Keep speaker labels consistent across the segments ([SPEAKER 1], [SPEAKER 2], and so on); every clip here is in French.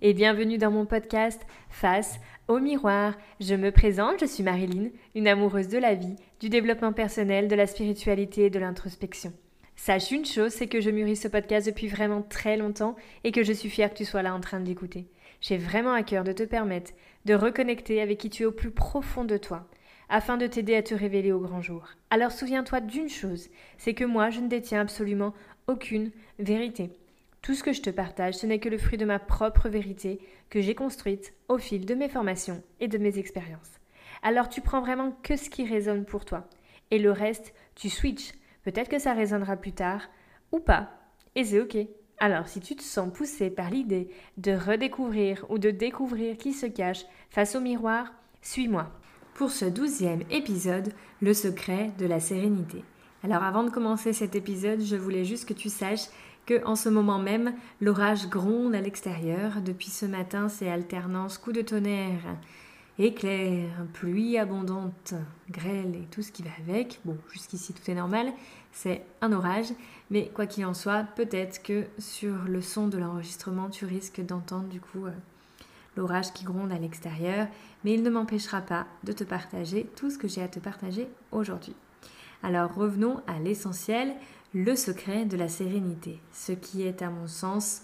[SPEAKER 1] Et bienvenue dans mon podcast Face au miroir. Je me présente, je suis Marilyn, une amoureuse de la vie, du développement personnel, de la spiritualité et de l'introspection. Sache une chose, c'est que je mûris ce podcast depuis vraiment très longtemps et que je suis fière que tu sois là en train de l'écouter. J'ai vraiment à cœur de te permettre de reconnecter avec qui tu es au plus profond de toi, afin de t'aider à te révéler au grand jour. Alors souviens-toi d'une chose, c'est que moi je ne détiens absolument aucune vérité. Tout ce que je te partage, ce n'est que le fruit de ma propre vérité que j'ai construite au fil de mes formations et de mes expériences. Alors tu prends vraiment que ce qui résonne pour toi. Et le reste, tu switches. Peut-être que ça résonnera plus tard ou pas. Et c'est ok. Alors si tu te sens poussé par l'idée de redécouvrir ou de découvrir qui se cache face au miroir, suis-moi. Pour ce douzième épisode, le secret de la sérénité. Alors avant de commencer cet épisode, je voulais juste que tu saches que en ce moment même, l'orage gronde à l'extérieur. Depuis ce matin, c'est alternance coups de tonnerre, éclairs, pluie abondante, grêle et tout ce qui va avec. Bon, jusqu'ici tout est normal, c'est un orage, mais quoi qu'il en soit, peut-être que sur le son de l'enregistrement, tu risques d'entendre du coup euh, l'orage qui gronde à l'extérieur, mais il ne m'empêchera pas de te partager tout ce que j'ai à te partager aujourd'hui. Alors revenons à l'essentiel, le secret de la sérénité, ce qui est à mon sens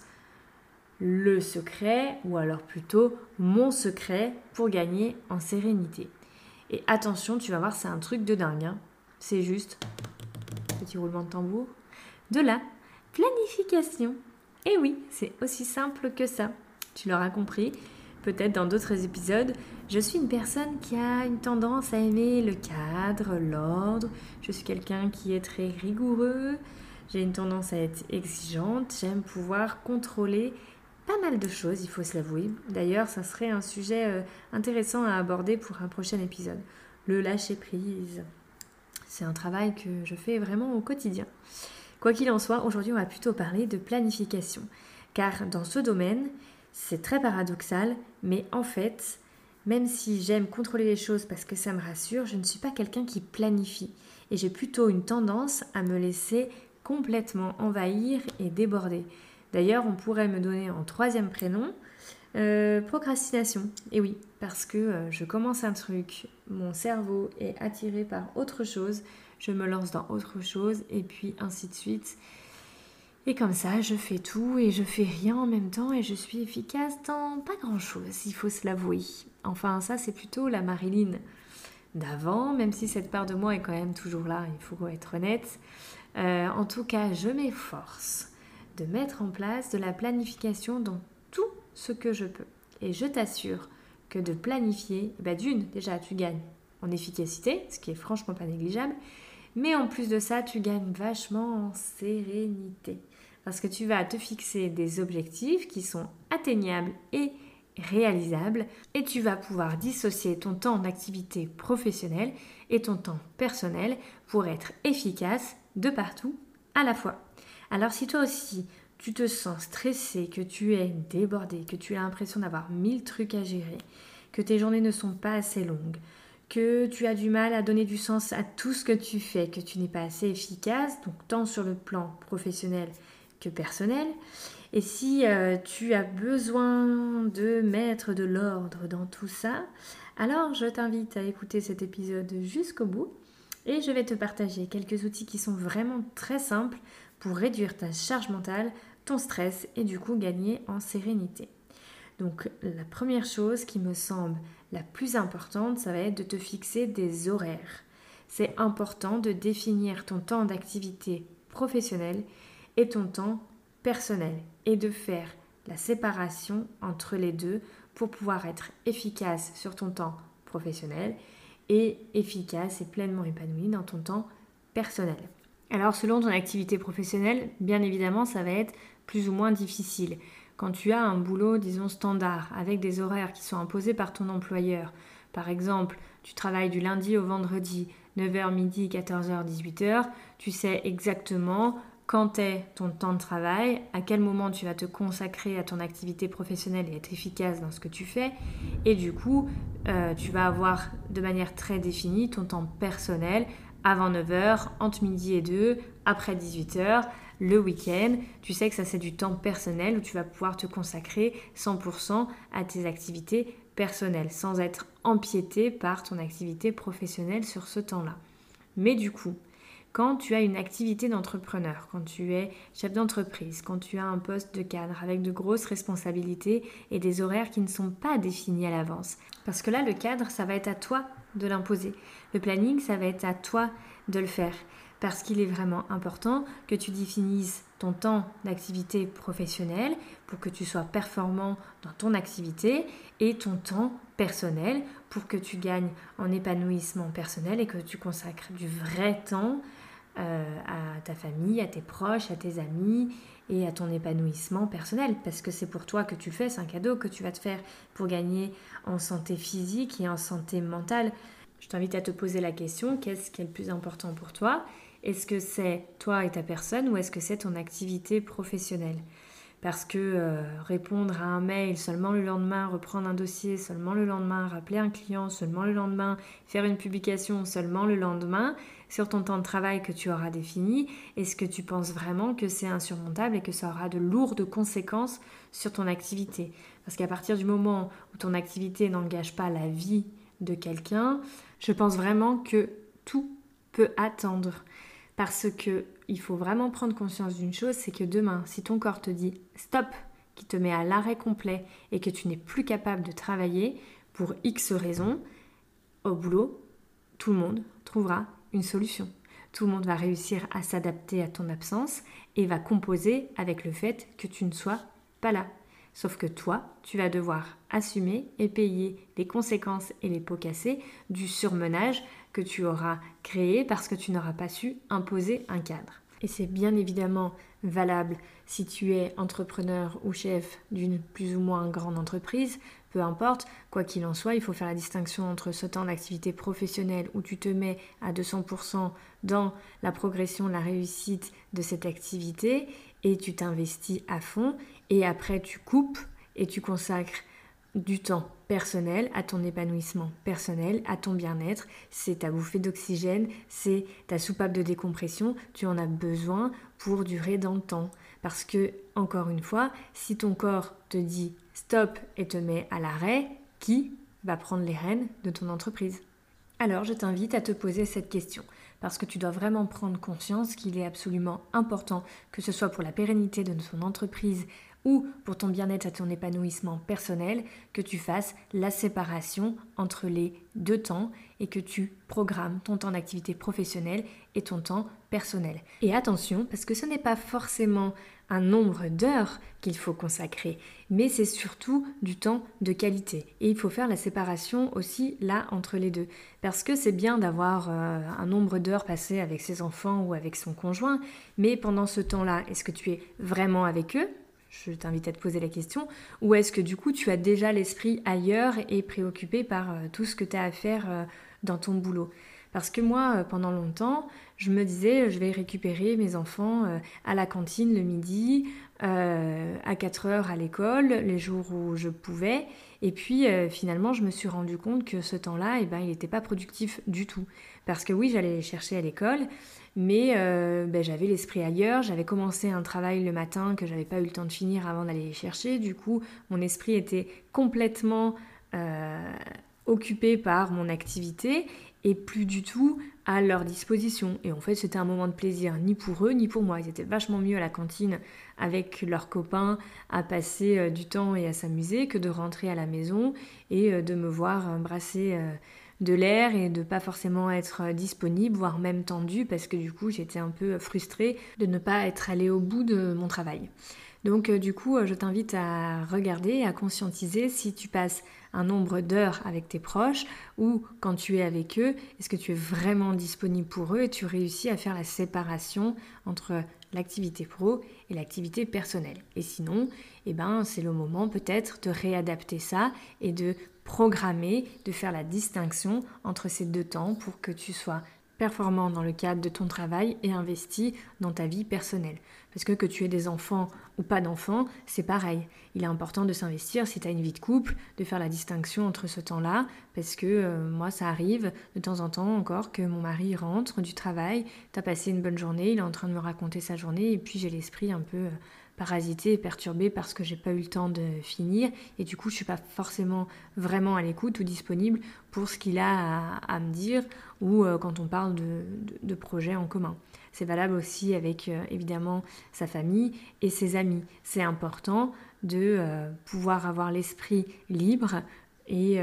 [SPEAKER 1] le secret, ou alors plutôt mon secret pour gagner en sérénité. Et attention, tu vas voir, c'est un truc de dingue. Hein. C'est juste, petit roulement de tambour, de la planification. Et oui, c'est aussi simple que ça. Tu l'auras compris, peut-être dans d'autres épisodes, je suis une personne qui a une tendance à aimer le cadre, l'ordre. Je suis quelqu'un qui est très rigoureux. J'ai une tendance à être exigeante. J'aime pouvoir contrôler pas mal de choses, il faut se l'avouer. D'ailleurs, ça serait un sujet euh, intéressant à aborder pour un prochain épisode. Le lâcher prise. C'est un travail que je fais vraiment au quotidien. Quoi qu'il en soit, aujourd'hui, on va plutôt parler de planification. Car dans ce domaine, c'est très paradoxal, mais en fait, même si j'aime contrôler les choses parce que ça me rassure, je ne suis pas quelqu'un qui planifie. Et j'ai plutôt une tendance à me laisser complètement envahir et déborder. D'ailleurs, on pourrait me donner en troisième prénom euh, procrastination. Et oui, parce que euh, je commence un truc, mon cerveau est attiré par autre chose, je me lance dans autre chose, et puis ainsi de suite. Et comme ça, je fais tout et je fais rien en même temps et je suis efficace dans pas grand-chose, il faut se l'avouer. Enfin, ça, c'est plutôt la Marilyn d'avant, même si cette part de moi est quand même toujours là, il faut être honnête. Euh, en tout cas, je m'efforce de mettre en place de la planification dans tout ce que je peux. Et je t'assure que de planifier, bah d'une, déjà, tu gagnes en efficacité, ce qui est franchement pas négligeable, mais en plus de ça, tu gagnes vachement en sérénité. Parce que tu vas te fixer des objectifs qui sont atteignables et réalisables et tu vas pouvoir dissocier ton temps d'activité professionnelle et ton temps personnel pour être efficace de partout à la fois. Alors si toi aussi tu te sens stressé, que tu es débordé, que tu as l'impression d'avoir mille trucs à gérer, que tes journées ne sont pas assez longues, que tu as du mal à donner du sens à tout ce que tu fais, que tu n'es pas assez efficace, donc tant sur le plan professionnel que personnel. Et si euh, tu as besoin de mettre de l'ordre dans tout ça, alors je t'invite à écouter cet épisode jusqu'au bout et je vais te partager quelques outils qui sont vraiment très simples pour réduire ta charge mentale, ton stress et du coup gagner en sérénité. Donc la première chose qui me semble la plus importante, ça va être de te fixer des horaires. C'est important de définir ton temps d'activité professionnelle et ton temps personnel et de faire la séparation entre les deux pour pouvoir être efficace sur ton temps professionnel et efficace et pleinement épanoui dans ton temps personnel. Alors selon ton activité professionnelle, bien évidemment, ça va être plus ou moins difficile. Quand tu as un boulot, disons, standard, avec des horaires qui sont imposés par ton employeur, par exemple, tu travailles du lundi au vendredi, 9h midi, 14h, 18h, tu sais exactement quand est ton temps de travail, à quel moment tu vas te consacrer à ton activité professionnelle et être efficace dans ce que tu fais? Et du coup, euh, tu vas avoir de manière très définie ton temps personnel avant 9h, entre midi et 2, après 18h, le week-end, tu sais que ça c'est du temps personnel où tu vas pouvoir te consacrer 100% à tes activités personnelles sans être empiété par ton activité professionnelle sur ce temps-là. Mais du coup, quand tu as une activité d'entrepreneur, quand tu es chef d'entreprise, quand tu as un poste de cadre avec de grosses responsabilités et des horaires qui ne sont pas définis à l'avance. Parce que là, le cadre, ça va être à toi de l'imposer. Le planning, ça va être à toi de le faire. Parce qu'il est vraiment important que tu définisses ton temps d'activité professionnelle pour que tu sois performant dans ton activité et ton temps personnel pour que tu gagnes en épanouissement personnel et que tu consacres du vrai temps euh, à ta famille, à tes proches, à tes amis et à ton épanouissement personnel. Parce que c'est pour toi que tu fais, c'est un cadeau que tu vas te faire pour gagner en santé physique et en santé mentale. Je t'invite à te poser la question, qu'est-ce qui est le plus important pour toi? Est-ce que c'est toi et ta personne ou est-ce que c'est ton activité professionnelle? Parce que euh, répondre à un mail seulement le lendemain, reprendre un dossier seulement le lendemain, rappeler un client seulement le lendemain, faire une publication seulement le lendemain sur ton temps de travail que tu auras défini, est-ce que tu penses vraiment que c'est insurmontable et que ça aura de lourdes conséquences sur ton activité? Parce qu'à partir du moment où ton activité n'engage pas la vie de quelqu'un, je pense vraiment que tout peut attendre. Parce que il faut vraiment prendre conscience d'une chose, c'est que demain, si ton corps te dit stop, qui te met à l'arrêt complet et que tu n'es plus capable de travailler pour X raisons, au boulot, tout le monde trouvera une solution. Tout le monde va réussir à s'adapter à ton absence et va composer avec le fait que tu ne sois pas là. Sauf que toi, tu vas devoir assumer et payer les conséquences et les pots cassés du surmenage que tu auras créé parce que tu n'auras pas su imposer un cadre. Et c'est bien évidemment valable si tu es entrepreneur ou chef d'une plus ou moins grande entreprise, peu importe, quoi qu'il en soit, il faut faire la distinction entre ce temps d'activité professionnelle où tu te mets à 200% dans la progression, la réussite de cette activité et tu t'investis à fond et après tu coupes et tu consacres du temps personnel à ton épanouissement personnel, à ton bien-être. C'est ta bouffée d'oxygène, c'est ta soupape de décompression. Tu en as besoin pour durer dans le temps. Parce que, encore une fois, si ton corps te dit stop et te met à l'arrêt, qui va prendre les rênes de ton entreprise? Alors, je t'invite à te poser cette question parce que tu dois vraiment prendre conscience qu'il est absolument important, que ce soit pour la pérennité de ton entreprise ou pour ton bien-être et ton épanouissement personnel, que tu fasses la séparation entre les deux temps et que tu programmes ton temps d'activité professionnelle et ton temps personnel. Et attention, parce que ce n'est pas forcément un nombre d'heures qu'il faut consacrer, mais c'est surtout du temps de qualité. Et il faut faire la séparation aussi là entre les deux. Parce que c'est bien d'avoir euh, un nombre d'heures passées avec ses enfants ou avec son conjoint, mais pendant ce temps-là, est-ce que tu es vraiment avec eux? Je t'invite à te poser la question, ou est-ce que du coup tu as déjà l'esprit ailleurs et préoccupé par euh, tout ce que tu as à faire euh, dans ton boulot? Parce que moi, euh, pendant longtemps, je me disais, je vais récupérer mes enfants à la cantine le midi, à 4 heures à l'école, les jours où je pouvais, et puis finalement je me suis rendu compte que ce temps-là, eh ben, il n'était pas productif du tout. Parce que oui, j'allais les chercher à l'école, mais euh, ben, j'avais l'esprit ailleurs, j'avais commencé un travail le matin que j'avais pas eu le temps de finir avant d'aller les chercher, du coup mon esprit était complètement euh, occupé par mon activité. Et plus du tout à leur disposition. Et en fait c'était un moment de plaisir ni pour eux ni pour moi. Ils étaient vachement mieux à la cantine avec leurs copains à passer euh, du temps et à s'amuser que de rentrer à la maison et de me voir brasser de l'air et de pas forcément être disponible, voire même tendu, parce que du coup j'étais un peu frustrée de ne pas être allée au bout de mon travail. Donc euh, du coup, euh, je t'invite à regarder, à conscientiser si tu passes un nombre d'heures avec tes proches ou quand tu es avec eux, est-ce que tu es vraiment disponible pour eux et tu réussis à faire la séparation entre l'activité pro et l'activité personnelle? Et sinon, eh ben, c'est le moment peut-être de réadapter ça et de programmer, de faire la distinction entre ces deux temps pour que tu sois performant dans le cadre de ton travail et investi dans ta vie personnelle. Parce que que tu aies des enfants ou pas d'enfants, c'est pareil. Il est important de s'investir si tu as une vie de couple, de faire la distinction entre ce temps-là, parce que euh, moi ça arrive de temps en temps encore que mon mari rentre du travail, tu as passé une bonne journée, il est en train de me raconter sa journée, et puis j'ai l'esprit un peu euh, parasité et perturbé parce que j'ai pas eu le temps de finir et du coup je suis pas forcément vraiment à l'écoute ou disponible pour ce qu'il a à, me dire ou euh, quand on parle de, projets en commun. C'est valable aussi avec euh, évidemment sa famille et ses amis. C'est important de euh, pouvoir avoir l'esprit libre et,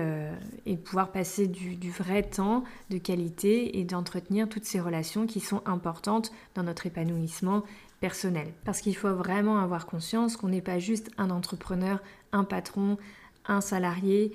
[SPEAKER 1] pouvoir passer du, vrai temps de qualité et d'entretenir toutes ces relations qui sont importantes dans notre épanouissement personnel. Parce qu'il faut vraiment avoir conscience qu'on n'est pas juste un entrepreneur, un patron, un salarié,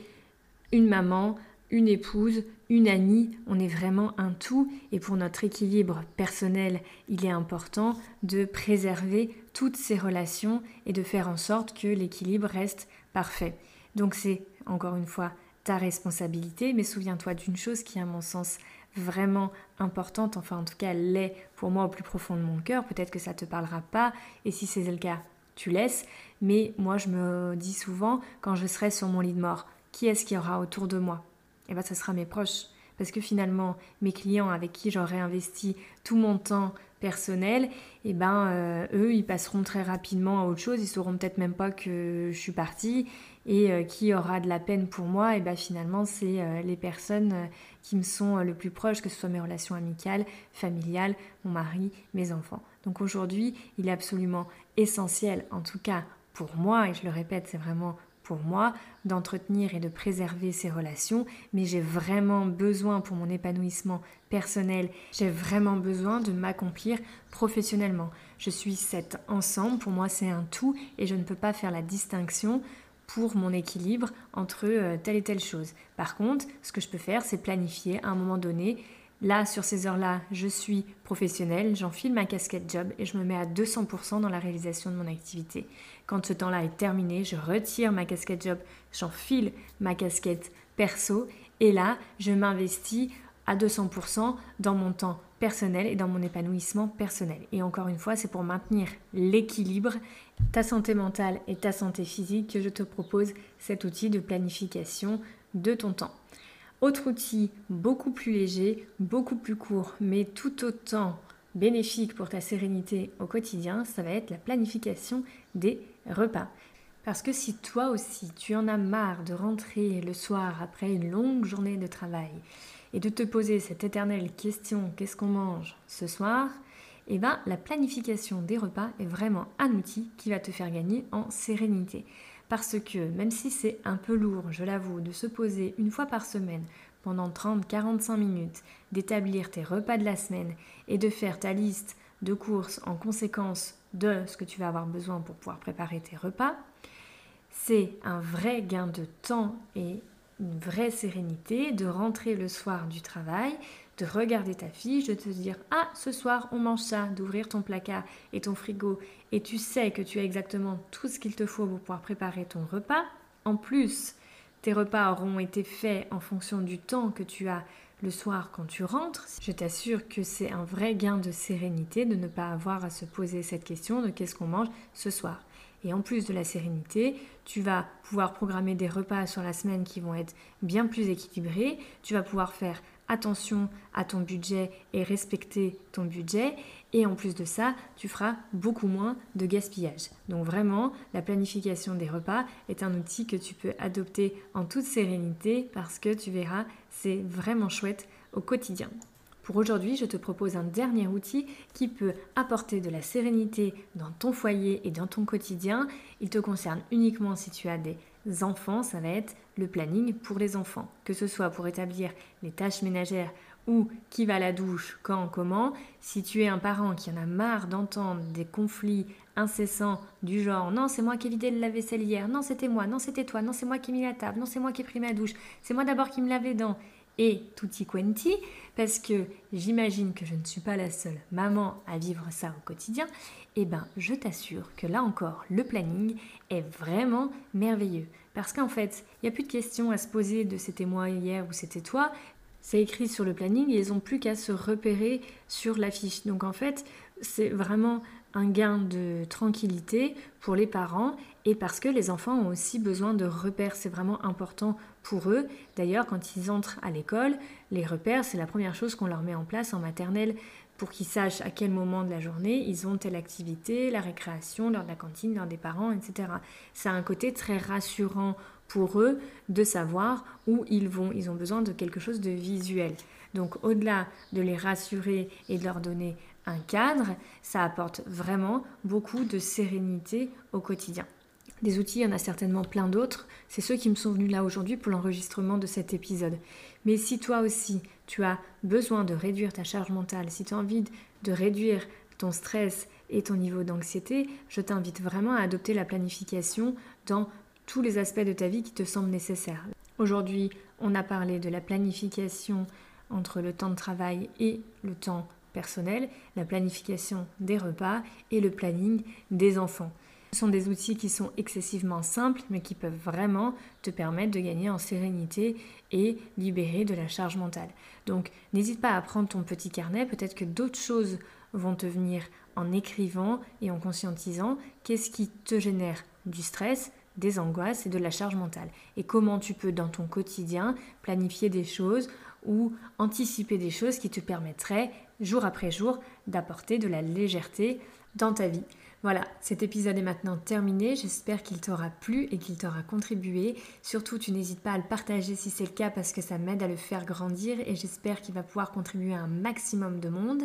[SPEAKER 1] une maman, une épouse, une amie, on est vraiment un tout. Et pour notre équilibre personnel, il est important de préserver toutes ces relations et de faire en sorte que l'équilibre reste parfait. Donc c'est encore une fois ta responsabilité, mais souviens-toi d'une chose qui à mon sens vraiment importante, enfin en tout cas l'est pour moi au plus profond de mon cœur, peut-être que ça te parlera pas, et si c'est le cas, tu laisses, mais moi je me dis souvent quand je serai sur mon lit de mort, qui est-ce qui aura autour de moi? Eh bien ce sera mes proches, parce que finalement mes clients avec qui j'aurais investi tout mon temps personnel, eh ben euh, eux ils passeront très rapidement à autre chose, ils sauront peut-être même pas que je suis partie. Et euh, qui aura de la peine pour moi, et ben finalement c'est euh, les personnes qui me sont le plus proches, que ce soit mes relations amicales, familiales, mon mari, mes enfants. Donc aujourd'hui, il est absolument essentiel, en tout cas pour moi, et je le répète, c'est vraiment pour moi d'entretenir et de préserver ces relations, mais j'ai vraiment besoin pour mon épanouissement personnel, j'ai vraiment besoin de m'accomplir professionnellement. Je suis cet ensemble, pour moi c'est un tout et je ne peux pas faire la distinction pour mon équilibre entre euh, telle et telle chose. Par contre, ce que je peux faire, c'est planifier à un moment donné Là, sur ces heures-là, je suis professionnelle, j'enfile ma casquette job et je me mets à 200% dans la réalisation de mon activité. Quand ce temps-là est terminé, je retire ma casquette job, j'enfile ma casquette perso et là, je m'investis à 200% dans mon temps personnel et dans mon épanouissement personnel. Et encore une fois, c'est pour maintenir l'équilibre, ta santé mentale et ta santé physique que je te propose cet outil de planification de ton temps. Autre outil beaucoup plus léger, beaucoup plus court, mais tout autant bénéfique pour ta sérénité au quotidien, ça va être la planification des repas. Parce que si toi aussi tu en as marre de rentrer le soir après une longue journée de travail et de te poser cette éternelle question qu'est-ce qu'on mange ce soir, eh ben la planification des repas est vraiment un outil qui va te faire gagner en sérénité. Parce que même si c'est un peu lourd, je l'avoue, de se poser une fois par semaine pendant 30-45 minutes, d'établir tes repas de la semaine et de faire ta liste de courses en conséquence de ce que tu vas avoir besoin pour pouvoir préparer tes repas, c'est un vrai gain de temps et une vraie sérénité de rentrer le soir du travail, de regarder ta fiche, de te dire Ah, ce soir on mange ça, d'ouvrir ton placard et ton frigo et tu sais que tu as exactement tout ce qu'il te faut pour pouvoir préparer ton repas. En plus, tes repas auront été faits en fonction du temps que tu as le soir quand tu rentres. Je t'assure que c'est un vrai gain de sérénité de ne pas avoir à se poser cette question de qu'est-ce qu'on mange ce soir. Et en plus de la sérénité, tu vas pouvoir programmer des repas sur la semaine qui vont être bien plus équilibrés. Tu vas pouvoir faire attention à ton budget et respecter ton budget. Et en plus de ça, tu feras beaucoup moins de gaspillage. Donc vraiment, la planification des repas est un outil que tu peux adopter en toute sérénité parce que tu verras, c'est vraiment chouette au quotidien. Pour aujourd'hui, je te propose un dernier outil qui peut apporter de la sérénité dans ton foyer et dans ton quotidien. Il te concerne uniquement si tu as des enfants, ça va être le planning pour les enfants. Que ce soit pour établir les tâches ménagères ou qui va à la douche, quand, comment. Si tu es un parent qui en a marre d'entendre des conflits incessants du genre non c'est moi qui ai vidé le lave-vaisselle hier, non c'était moi, non c'était toi, non c'est moi qui ai mis la table, non c'est moi qui ai pris ma douche, c'est moi d'abord qui me lave les dents et tutti quanti, parce que j'imagine que je ne suis pas la seule maman à vivre ça au quotidien, et eh ben je t'assure que là encore, le planning est vraiment merveilleux. Parce qu'en fait, il n'y a plus de questions à se poser de c'était moi hier ou c'était toi. c'est écrit sur le planning et ils n'ont plus qu'à se repérer sur l'affiche. Donc en fait, c'est vraiment un gain de tranquillité pour les parents et parce que les enfants ont aussi besoin de repères, c'est vraiment important pour eux. D'ailleurs, quand ils entrent à l'école, les repères, c'est la première chose qu'on leur met en place en maternelle pour qu'ils sachent à quel moment de la journée ils ont telle activité, la récréation, l'heure de la cantine, l'heure des parents, etc. C'est un côté très rassurant pour eux de savoir où ils vont. Ils ont besoin de quelque chose de visuel. Donc au-delà de les rassurer et de leur donner un cadre, ça apporte vraiment beaucoup de sérénité au quotidien. Des outils, il y en a certainement plein d'autres. C'est ceux qui me sont venus là aujourd'hui pour l'enregistrement de cet épisode. Mais si toi aussi, tu as besoin de réduire ta charge mentale, si tu as envie de réduire ton stress et ton niveau d'anxiété, je t'invite vraiment à adopter la planification dans tous les aspects de ta vie qui te semblent nécessaires. Aujourd'hui, on a parlé de la planification entre le temps de travail et le temps personnel, la planification des repas et le planning des enfants. Ce sont des outils qui sont excessivement simples, mais qui peuvent vraiment te permettre de gagner en sérénité et libérer de la charge mentale. Donc n'hésite pas à prendre ton petit carnet, peut-être que d'autres choses vont te venir en écrivant et en conscientisant qu'est-ce qui te génère du stress, des angoisses et de la charge mentale? Et comment tu peux dans ton quotidien planifier des choses ou anticiper des choses qui te permettraient jour après jour d'apporter de la légèreté dans ta vie. Voilà, cet épisode est maintenant terminé. J'espère qu'il t'aura plu et qu'il t'aura contribué. Surtout, tu n'hésites pas à le partager si c'est le cas parce que ça m'aide à le faire grandir et j'espère qu'il va pouvoir contribuer à un maximum de monde.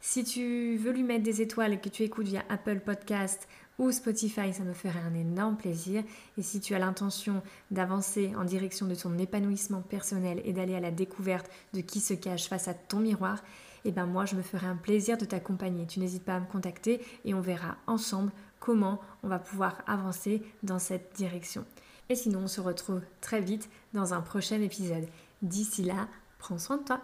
[SPEAKER 1] Si tu veux lui mettre des étoiles et que tu écoutes via Apple Podcast ou Spotify, ça me ferait un énorme plaisir. Et si tu as l'intention d'avancer en direction de ton épanouissement personnel et d'aller à la découverte de qui se cache face à ton miroir, et eh ben moi je me ferai un plaisir de t'accompagner. Tu n'hésites pas à me contacter et on verra ensemble comment on va pouvoir avancer dans cette direction. Et sinon, on se retrouve très vite dans un prochain épisode. D'ici là, prends soin de toi.